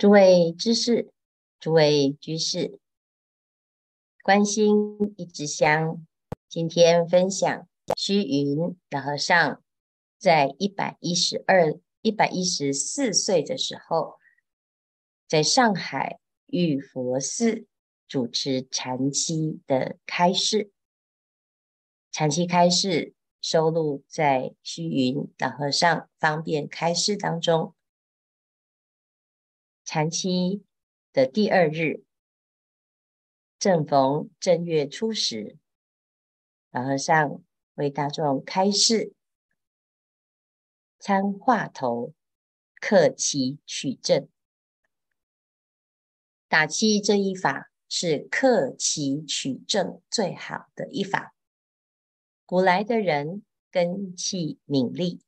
诸位知识，诸位居士，关心一枝香。今天分享虚云老和尚在一百一十二、一百一十四岁的时候，在上海玉佛寺主持禅七的开示。禅七开示收录在虚云老和尚方便开示当中。禅期的第二日，正逢正月初十，老和尚为大众开示参话头，克其取证。打七这一法是克其取证最好的一法。古来的人根器敏利，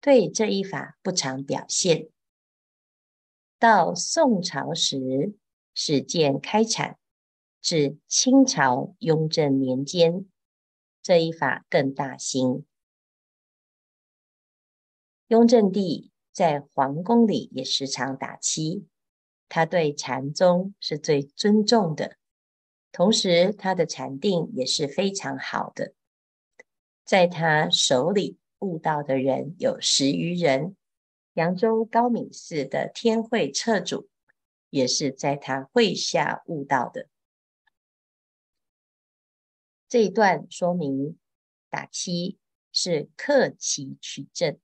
对这一法不常表现。到宋朝时，始建开阐；至清朝雍正年间，这一法更大兴。雍正帝在皇宫里也时常打七，他对禅宗是最尊重的，同时他的禅定也是非常好的。在他手里悟道的人有十余人。扬州高敏寺的天慧彻主，也是在他会下悟道的。这一段说明打七是克期取证，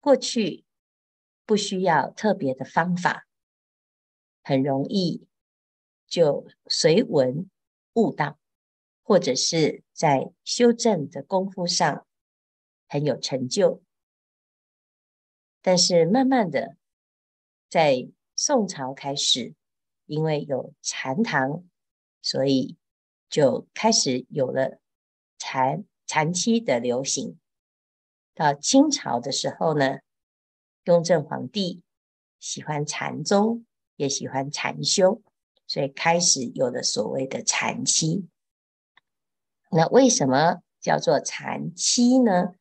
过去不需要特别的方法，很容易就随文悟道，或者是在修正的功夫上很有成就。但是慢慢的，在宋朝开始，因为有禅堂，所以就开始有了禅禅七的流行。到清朝的时候呢，雍正皇帝喜欢禅宗，也喜欢禅修，所以开始有了所谓的禅七。那为什么叫做禅七呢？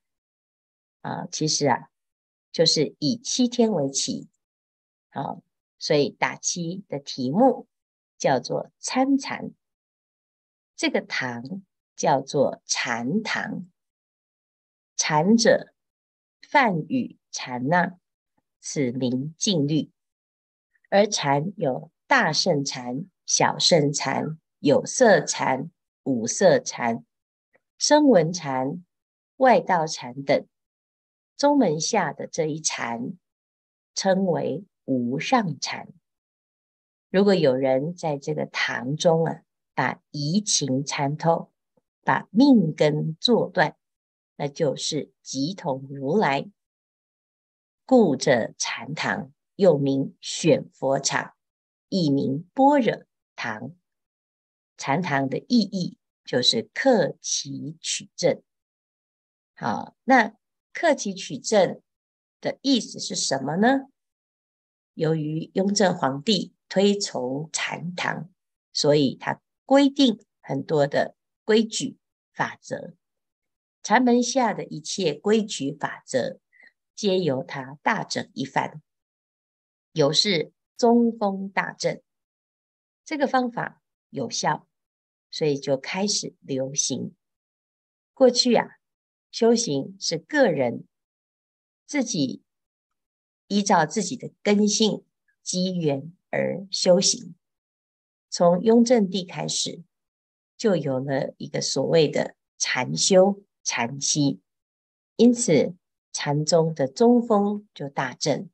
啊，其实啊。就是以七天为期，好，所以打七的题目叫做参禅，这个堂叫做禅堂，禅者梵语禅那，此名静虑。而禅有大圣禅、小圣禅、有色禅、无色禅、声闻禅、外道禅等。宗门下的这一禅称为无上禅。如果有人在这个堂中啊，把疑情参透，把命根做断，那就是即同如来。故这禅堂又名选佛场，亦名般若堂。禅堂的意义就是克其取证。好，那。克己取证的意思是什么呢？由于雍正皇帝推崇禅堂，所以他规定很多的规矩法则，禅门下的一切规矩法则，皆由他大整一番，有是中风大正。这个方法有效，所以就开始流行。过去啊。修行是个人自己依照自己的根性机缘而修行。从雍正帝开始，就有了一个所谓的禅修禅七，因此禅宗的宗风就大振，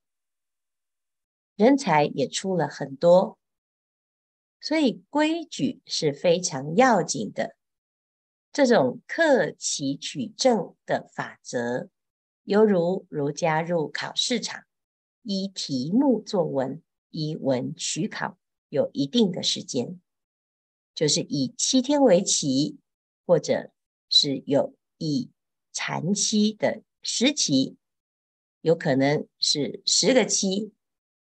人才也出了很多，所以规矩是非常要紧的。这种克期取证的法则，犹如儒家入考试场，依题目作文，依文取考，有一定的时间，就是以七天为期，或者是有以禅期的时期，有可能是十个期，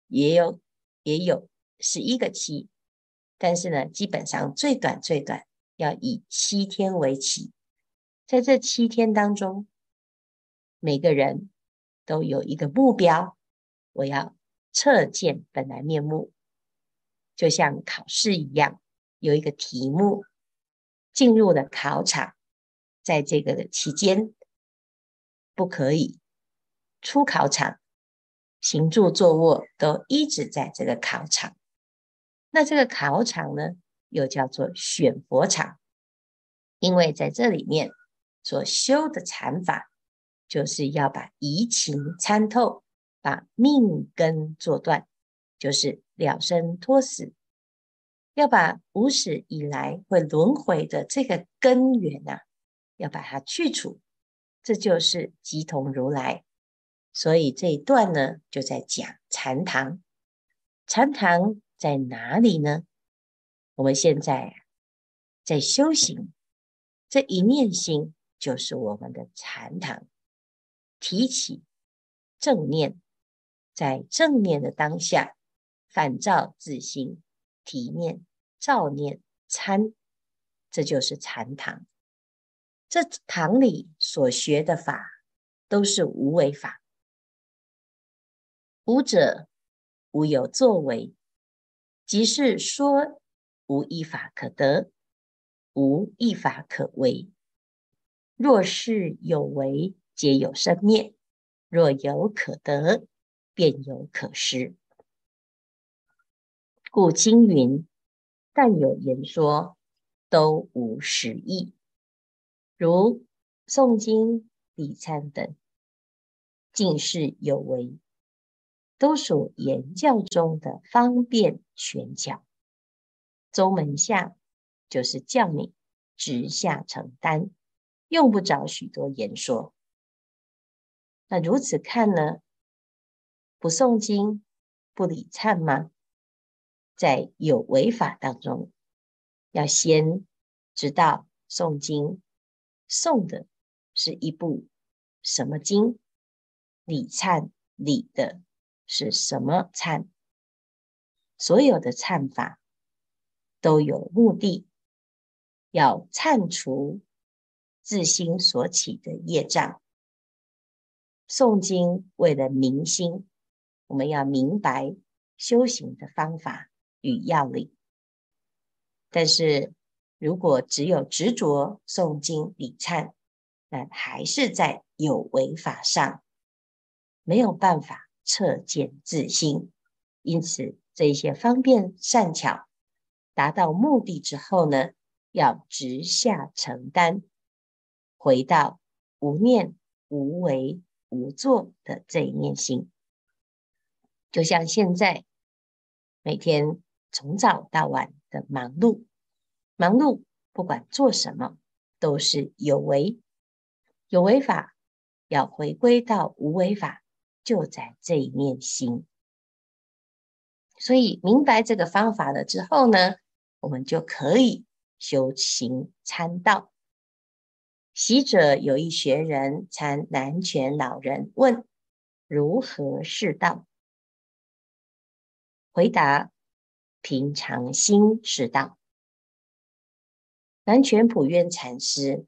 也有也有十一个期，但是呢，基本上最短最短。要以七天为期，在这七天当中，每个人都有一个目标，我要测见本来面目，就像考试一样，有一个题目，进入了考场，在这个期间不可以出考场，行住坐卧都一直在这个考场。那这个考场呢，又叫做选佛场，因为在这里面所修的禅法，就是要把疑情参透，把命根做断，就是了生脱死，要把无始以来会轮回的这个根源啊，要把它去除，这就是即同如来。所以这一段呢，就在讲禅堂，禅堂。在哪里呢？我们现在在修行，这一念心就是我们的禅堂。提起正念，在正念的当下，反照自心，体念、照念、参，这就是禅堂。这堂里所学的法，都是无为法。无者，无有作为。即是说，无一法可得，无一法可为。若是有为，皆有生灭；若有可得，便有可失。故经云：但有言说，都无实义。如诵经、礼忏等，尽是有为。都属言教中的方便权巧，宗门下就是教你直下承担，用不着许多言说。那如此看呢？不诵经、不礼忏吗？在有为法当中，要先知道诵经诵的是一部什么经，礼忏礼的。是什么忏？所有的忏法都有目的，要忏除自心所起的业障。诵经为了明心，我们要明白修行的方法与要领。但是如果只有执着诵经礼忏，那还是在有为法上，没有办法。彻见自心，因此这些方便善巧达到目的之后呢，要直下承担，回到无念、无为、无作的这一念心。就像现在每天从早到晚的忙碌，忙碌不管做什么都是有为，有为法要回归到无为法。就在这一念心，所以明白这个方法了之后呢，我们就可以修行参道。昔者有一学人参南泉老人问：如何是道？回答：平常心是道。南泉普愿禅师，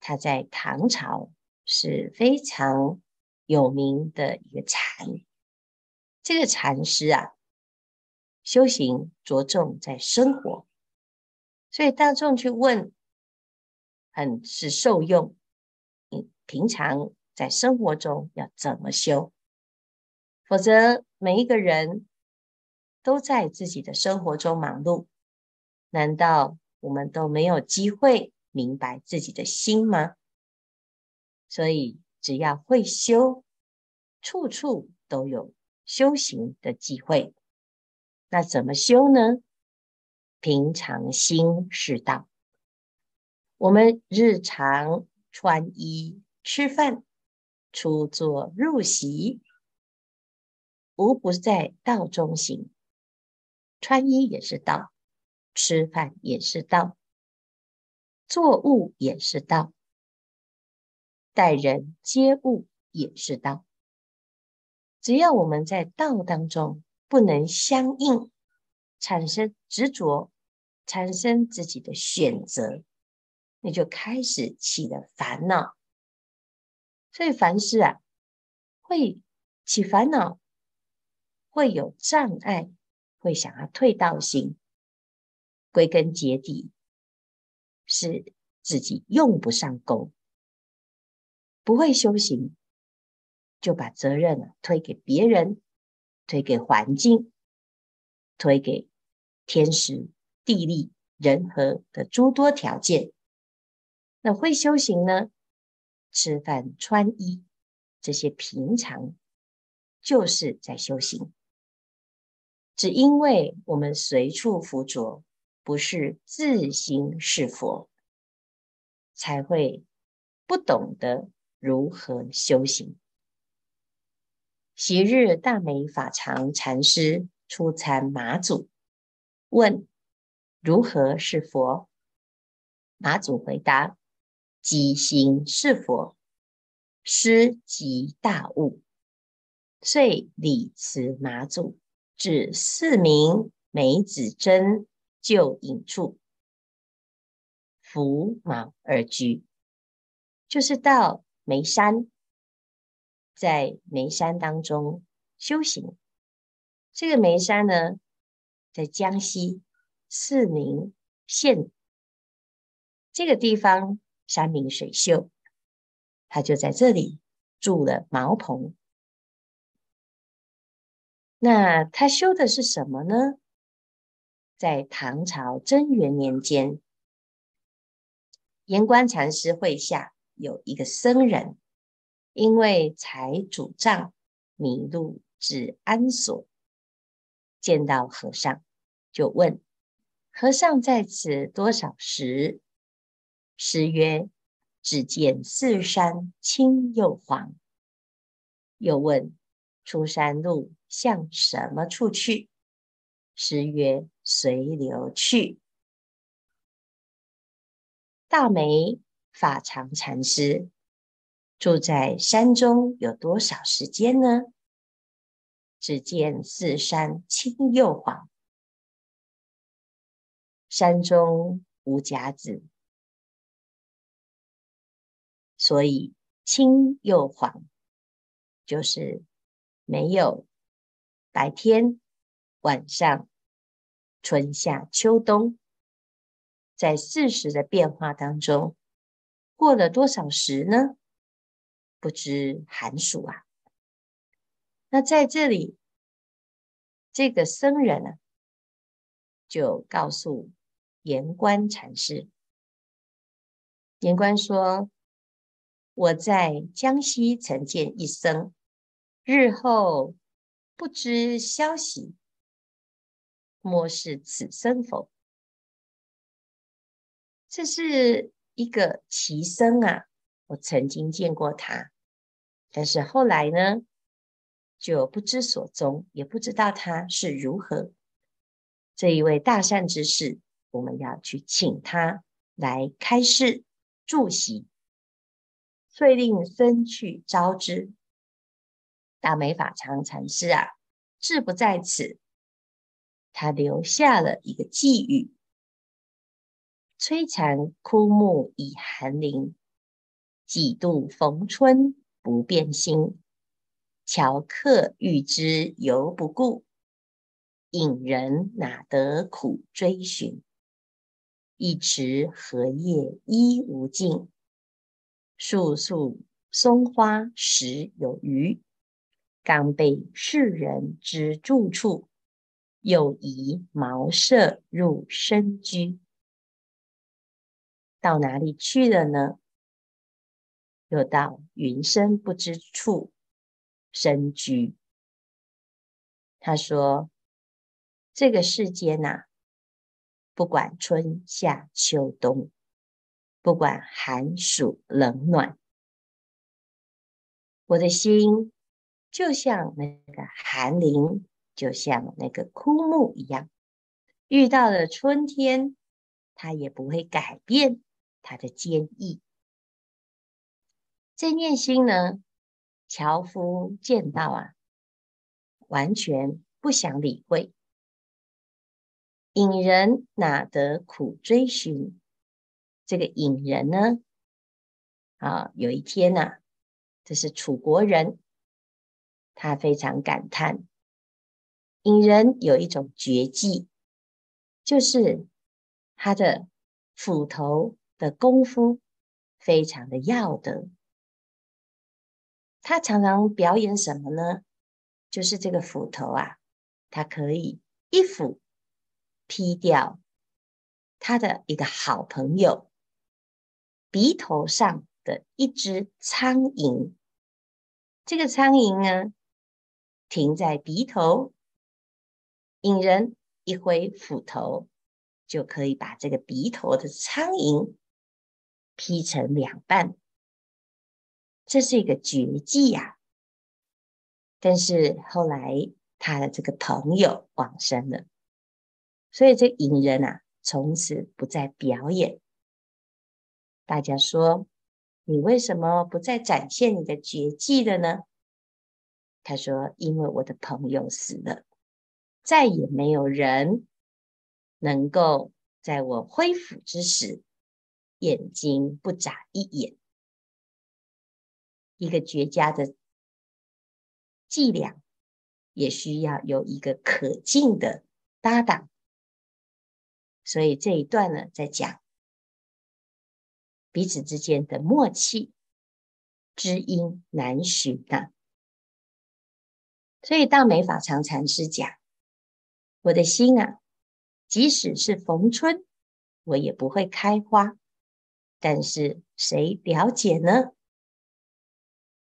他在唐朝是非常。有名的一个禅，这个禅师啊，修行着重在生活，所以大众去问，很是受用。你平常在生活中要怎么修？否则每一个人都在自己的生活中忙碌，难道我们都没有机会明白自己的心吗？所以。只要会修，处处都有修行的机会。那怎么修呢？平常心是道。我们日常穿衣、吃饭、出坐、入席，无不在道中行。穿衣也是道，吃饭也是道，做物也是道。待人接物也是道，只要我们在道当中不能相应，产生执着，产生自己的选择，你就开始起了烦恼。所以凡事啊，会起烦恼，会有障碍，会想要退道心。归根结底，是自己用不上功，不会修行，就把责任啊推给别人，推给环境，推给天时地利人和的诸多条件。那会修行呢？吃饭穿衣这些平常，就是在修行。只因为我们随处附着。不是自心是佛，才会不懂得如何修行。昔日大美法常禅师出参马祖，问如何是佛？马祖回答：即心是佛，师即大悟。遂礼辞马祖，至寺名梅子真。就隐处，拂毛而居，就是到梅山，在梅山当中修行。这个梅山呢，在江西四明县这个地方，山明水秀，他就在这里住了茅棚。那他修的是什么呢？在唐朝贞元年间，延官禅师会下有一个僧人，因为财主账迷路至安所，见到和尚，就问和尚在此多少时？诗曰：只见四山青又黄。又问出山路向什么处去？诗曰：随流去。大梅法常禅师住在山中有多少时间呢？只见四山青又黄，山中无甲子，所以青又黄就是没有白天晚上。春夏秋冬，在四时的变化当中，过了多少时呢？不知寒暑啊。那在这里，这个僧人呢，就告诉延官禅师，延官说：“我在江西曾见一僧，日后不知消息。”莫是此僧否？这是一个奇僧啊！我曾经见过他，但是后来呢，就不知所踪，也不知道他是如何。这一位大善之士，我们要去请他来开示助席，遂令僧去招之。大美法常禅师啊，志不在此。他留下了一个寄语：“摧残枯木已寒林，几度逢春不变心。樵客遇之犹不顾，隐人哪得苦追寻？一池荷叶依无尽，树树松花实有余。刚被世人知住处。”又移茅舍入深居，到哪里去了呢？又到云深不知处深居。他说：“这个世间呐、不管春夏秋冬，不管寒暑冷暖，我的心就像那个寒林。”就像那个枯木一样，遇到了春天，它也不会改变它的坚毅。这念心呢，樵夫见到啊，完全不想理会。隐人哪得苦追寻？这个隐人呢，啊，有一天呐、啊，这是楚国人，他非常感叹。隐人有一种绝技，就是他的斧头的功夫非常的要得。他常常表演什么呢？就是这个斧头啊，他可以一斧劈掉他的一个好朋友鼻头上的一只苍蝇。这个苍蝇呢，停在鼻头，引人一挥斧头，就可以把这个鼻头的苍蝇劈成两半。这是一个绝技呀！但是后来他的这个朋友往生了，所以这隐人啊，从此不再表演。大家说，你为什么不再展现你的绝技了呢？他说：“因为我的朋友死了，再也没有人能够在我挥斧之时，眼睛不眨一眼。”一个绝佳的伎俩，也需要有一个可敬的搭档。所以这一段呢，在讲彼此之间的默契，知音难寻呐。所以大美法常禅师讲：“我的心啊，即使是逢春，我也不会开花。但是谁了解呢？”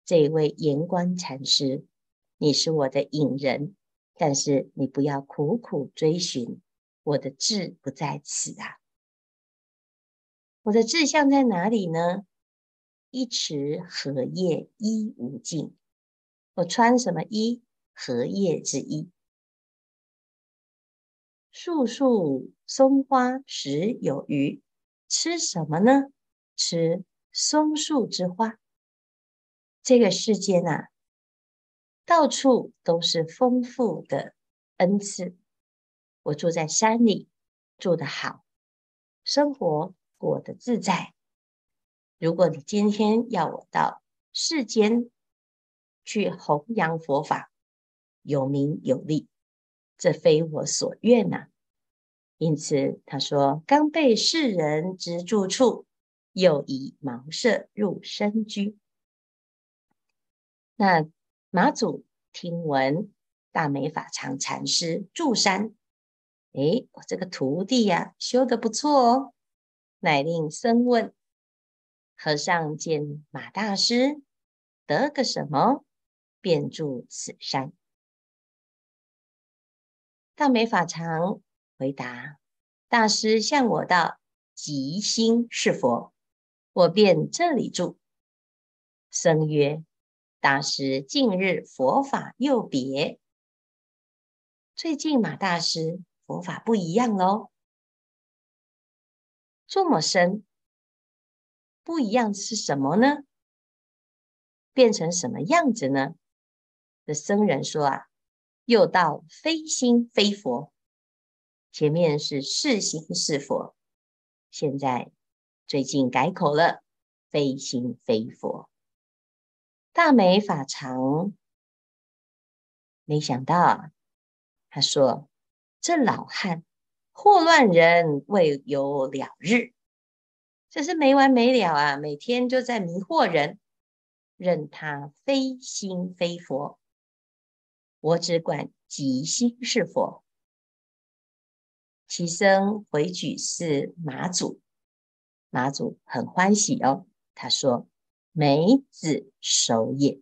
这一位延观禅师，你是我的隐人，但是你不要苦苦追寻，我的志不在此啊！我的志向在哪里呢？一池荷叶衣无尽，我穿什么衣？荷叶之衣。树树松花食有余，吃什么呢？吃松树之花。这个世间啊，到处都是丰富的恩赐。我住在山里，住得好，生活过得自在。如果你今天要我到世间去弘扬佛法，有名有利，这非我所愿呐、啊。因此他说：“刚被世人知住处，又以茅舍入深居。”那马祖听闻大美法常禅师住山，诶，我这个徒弟呀、修得不错哦。乃令僧问和尚见马大师得个什么，便住此山。大美法常回答：大师向我道，即心是佛，我便这里住。僧曰。大师近日佛法又别，最近马大师佛法不一样喽，这么深，不一样是什么呢？变成什么样子呢？这僧人说啊，又到非心非佛，前面是是心是佛，现在最近改口了，非心非佛。大美法常没想到，他说：“这老汉祸乱人，未有了日，这是没完没了啊！每天就在迷惑人，任他非心非佛，我只管即心是佛。”其僧回举是马祖，马祖很欢喜哦，他说。梅子熟也，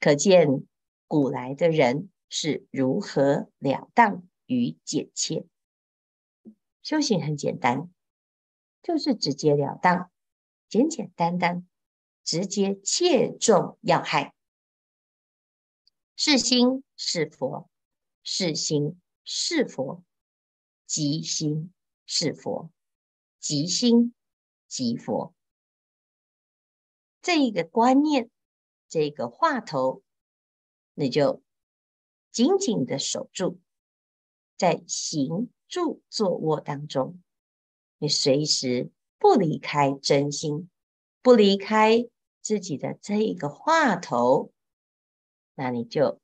可见古来的人是如何了当与简切。修行很简单，就是直截了当、简简单单、直接切中要害。是心是佛，是心是佛，即心是佛，即心即佛。这一个观念，这个话头，你就紧紧的守住，在行住坐卧当中，你随时不离开真心，不离开自己的这一个话头，那你就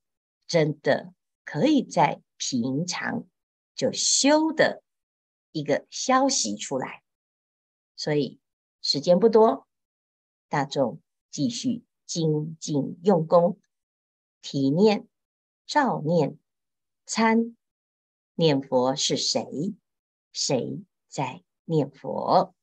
真的可以在平常就修的一个消息出来。所以时间不多，大众继续精进用功，体念、照念、参念佛是谁？谁在念佛？